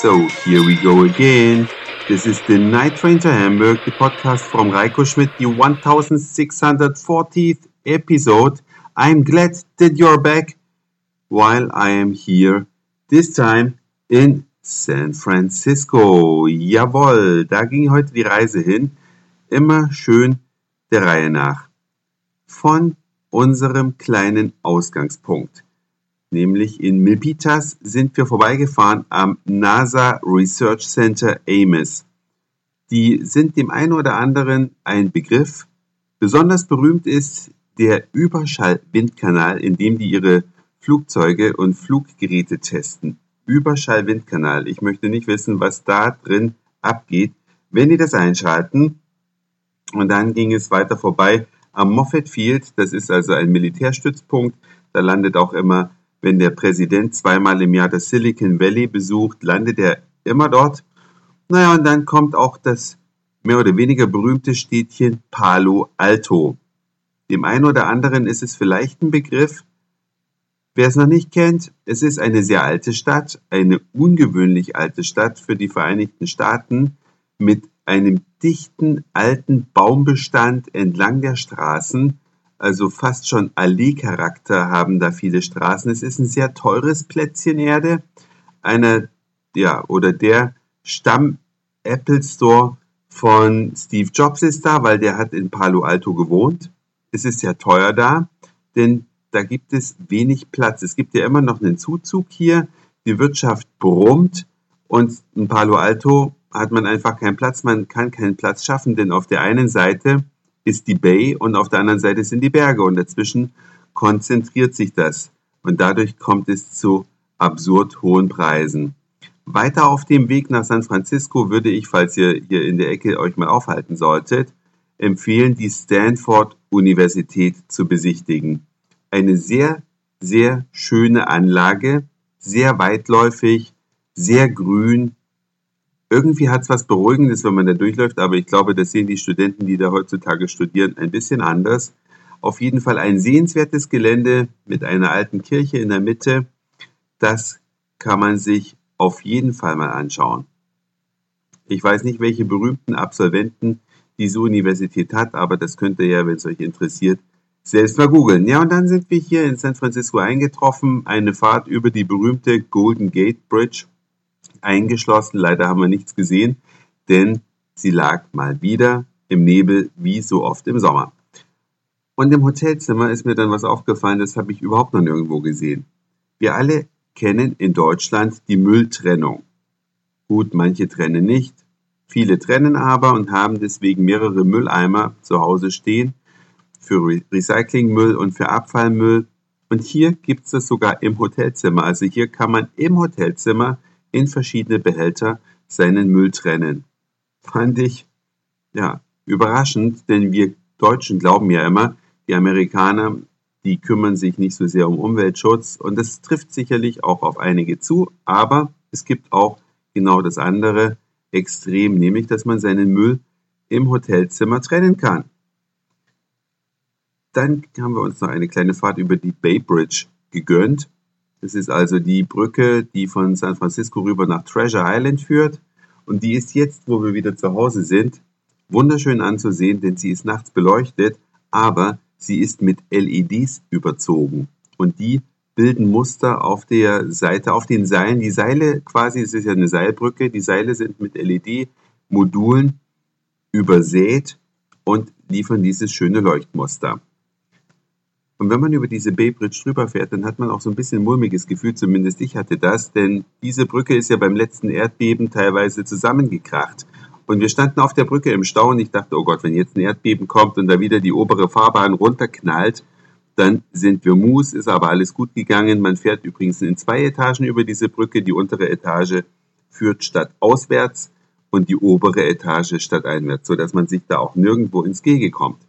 So, here we go again. This is the Night Train to Hamburg, the podcast from Reiko Schmidt, the 1640th episode. I'm glad that you're back while I am here, this time in San Francisco. Jawohl, da ging heute die Reise hin. Immer schön der Reihe nach. Von unserem kleinen Ausgangspunkt nämlich in Milpitas, sind wir vorbeigefahren am NASA Research Center Ames. Die sind dem einen oder anderen ein Begriff. Besonders berühmt ist der Überschallwindkanal, in dem die ihre Flugzeuge und Fluggeräte testen. Überschallwindkanal. Ich möchte nicht wissen, was da drin abgeht. Wenn die das einschalten, und dann ging es weiter vorbei am Moffett Field, das ist also ein Militärstützpunkt, da landet auch immer wenn der Präsident zweimal im Jahr das Silicon Valley besucht, landet er immer dort. Naja, und dann kommt auch das mehr oder weniger berühmte Städtchen Palo Alto. Dem einen oder anderen ist es vielleicht ein Begriff. Wer es noch nicht kennt, es ist eine sehr alte Stadt, eine ungewöhnlich alte Stadt für die Vereinigten Staaten mit einem dichten alten Baumbestand entlang der Straßen, also fast schon Allee-Charakter haben da viele Straßen. Es ist ein sehr teures Plätzchen Erde. Einer, ja, oder der Stamm Apple Store von Steve Jobs ist da, weil der hat in Palo Alto gewohnt. Es ist sehr teuer da, denn da gibt es wenig Platz. Es gibt ja immer noch einen Zuzug hier. Die Wirtschaft brummt und in Palo Alto hat man einfach keinen Platz. Man kann keinen Platz schaffen, denn auf der einen Seite ist die Bay und auf der anderen Seite sind die Berge und dazwischen konzentriert sich das und dadurch kommt es zu absurd hohen Preisen. Weiter auf dem Weg nach San Francisco würde ich, falls ihr hier in der Ecke euch mal aufhalten solltet, empfehlen, die Stanford Universität zu besichtigen. Eine sehr, sehr schöne Anlage, sehr weitläufig, sehr grün, irgendwie hat es was Beruhigendes, wenn man da durchläuft, aber ich glaube, das sehen die Studenten, die da heutzutage studieren, ein bisschen anders. Auf jeden Fall ein sehenswertes Gelände mit einer alten Kirche in der Mitte. Das kann man sich auf jeden Fall mal anschauen. Ich weiß nicht, welche berühmten Absolventen diese Universität hat, aber das könnt ihr ja, wenn es euch interessiert, selbst mal googeln. Ja, und dann sind wir hier in San Francisco eingetroffen. Eine Fahrt über die berühmte Golden Gate Bridge eingeschlossen. Leider haben wir nichts gesehen, denn sie lag mal wieder im Nebel, wie so oft im Sommer. Und im Hotelzimmer ist mir dann was aufgefallen, das habe ich überhaupt noch nirgendwo gesehen. Wir alle kennen in Deutschland die Mülltrennung. Gut, manche trennen nicht, viele trennen aber und haben deswegen mehrere Mülleimer zu Hause stehen für Recyclingmüll und für Abfallmüll. Und hier gibt es das sogar im Hotelzimmer. Also hier kann man im Hotelzimmer in verschiedene Behälter seinen Müll trennen. Fand ich ja überraschend, denn wir Deutschen glauben ja immer, die Amerikaner, die kümmern sich nicht so sehr um Umweltschutz und das trifft sicherlich auch auf einige zu, aber es gibt auch genau das andere Extrem, nämlich dass man seinen Müll im Hotelzimmer trennen kann. Dann haben wir uns noch eine kleine Fahrt über die Bay Bridge gegönnt. Das ist also die Brücke, die von San Francisco rüber nach Treasure Island führt. Und die ist jetzt, wo wir wieder zu Hause sind, wunderschön anzusehen, denn sie ist nachts beleuchtet, aber sie ist mit LEDs überzogen. Und die bilden Muster auf der Seite, auf den Seilen. Die Seile quasi, es ist ja eine Seilbrücke, die Seile sind mit LED-Modulen übersät und liefern dieses schöne Leuchtmuster. Und wenn man über diese Bay Bridge drüber fährt, dann hat man auch so ein bisschen mulmiges Gefühl, zumindest ich hatte das, denn diese Brücke ist ja beim letzten Erdbeben teilweise zusammengekracht. Und wir standen auf der Brücke im Stau und ich dachte, oh Gott, wenn jetzt ein Erdbeben kommt und da wieder die obere Fahrbahn runterknallt, dann sind wir Mus, ist aber alles gut gegangen. Man fährt übrigens in zwei Etagen über diese Brücke. Die untere Etage führt statt auswärts und die obere Etage statt einwärts, sodass man sich da auch nirgendwo ins Gehege kommt.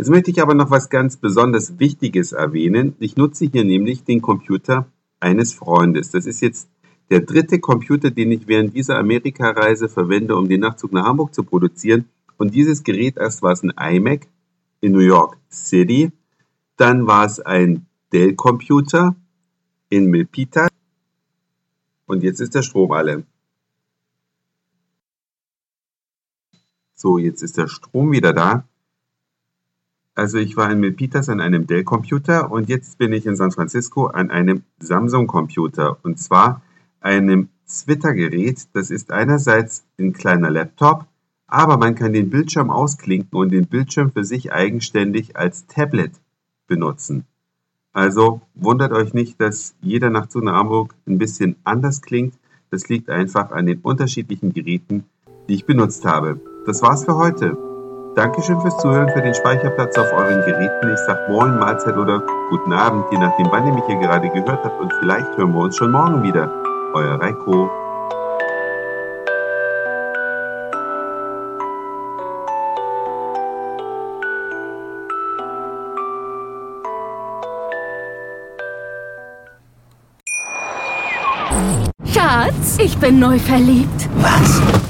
Jetzt möchte ich aber noch was ganz besonders Wichtiges erwähnen. Ich nutze hier nämlich den Computer eines Freundes. Das ist jetzt der dritte Computer, den ich während dieser Amerikareise verwende, um den Nachzug nach Hamburg zu produzieren. Und dieses Gerät erst war es ein iMac in New York City, dann war es ein Dell-Computer in Milpita und jetzt ist der Strom alle. So, jetzt ist der Strom wieder da. Also ich war in Milpitas an einem Dell-Computer und jetzt bin ich in San Francisco an einem Samsung-Computer. Und zwar einem Twitter-Gerät. Das ist einerseits ein kleiner Laptop, aber man kann den Bildschirm ausklinken und den Bildschirm für sich eigenständig als Tablet benutzen. Also wundert euch nicht, dass jeder nach Zone Hamburg ein bisschen anders klingt. Das liegt einfach an den unterschiedlichen Geräten, die ich benutzt habe. Das war's für heute. Dankeschön fürs Zuhören, für den Speicherplatz auf euren Geräten. Ich sag Moin, Mahlzeit oder guten Abend, je nachdem, wann ihr mich hier gerade gehört habt. Und vielleicht hören wir uns schon morgen wieder. Euer Reiko. Schatz, ich bin neu verliebt. Was?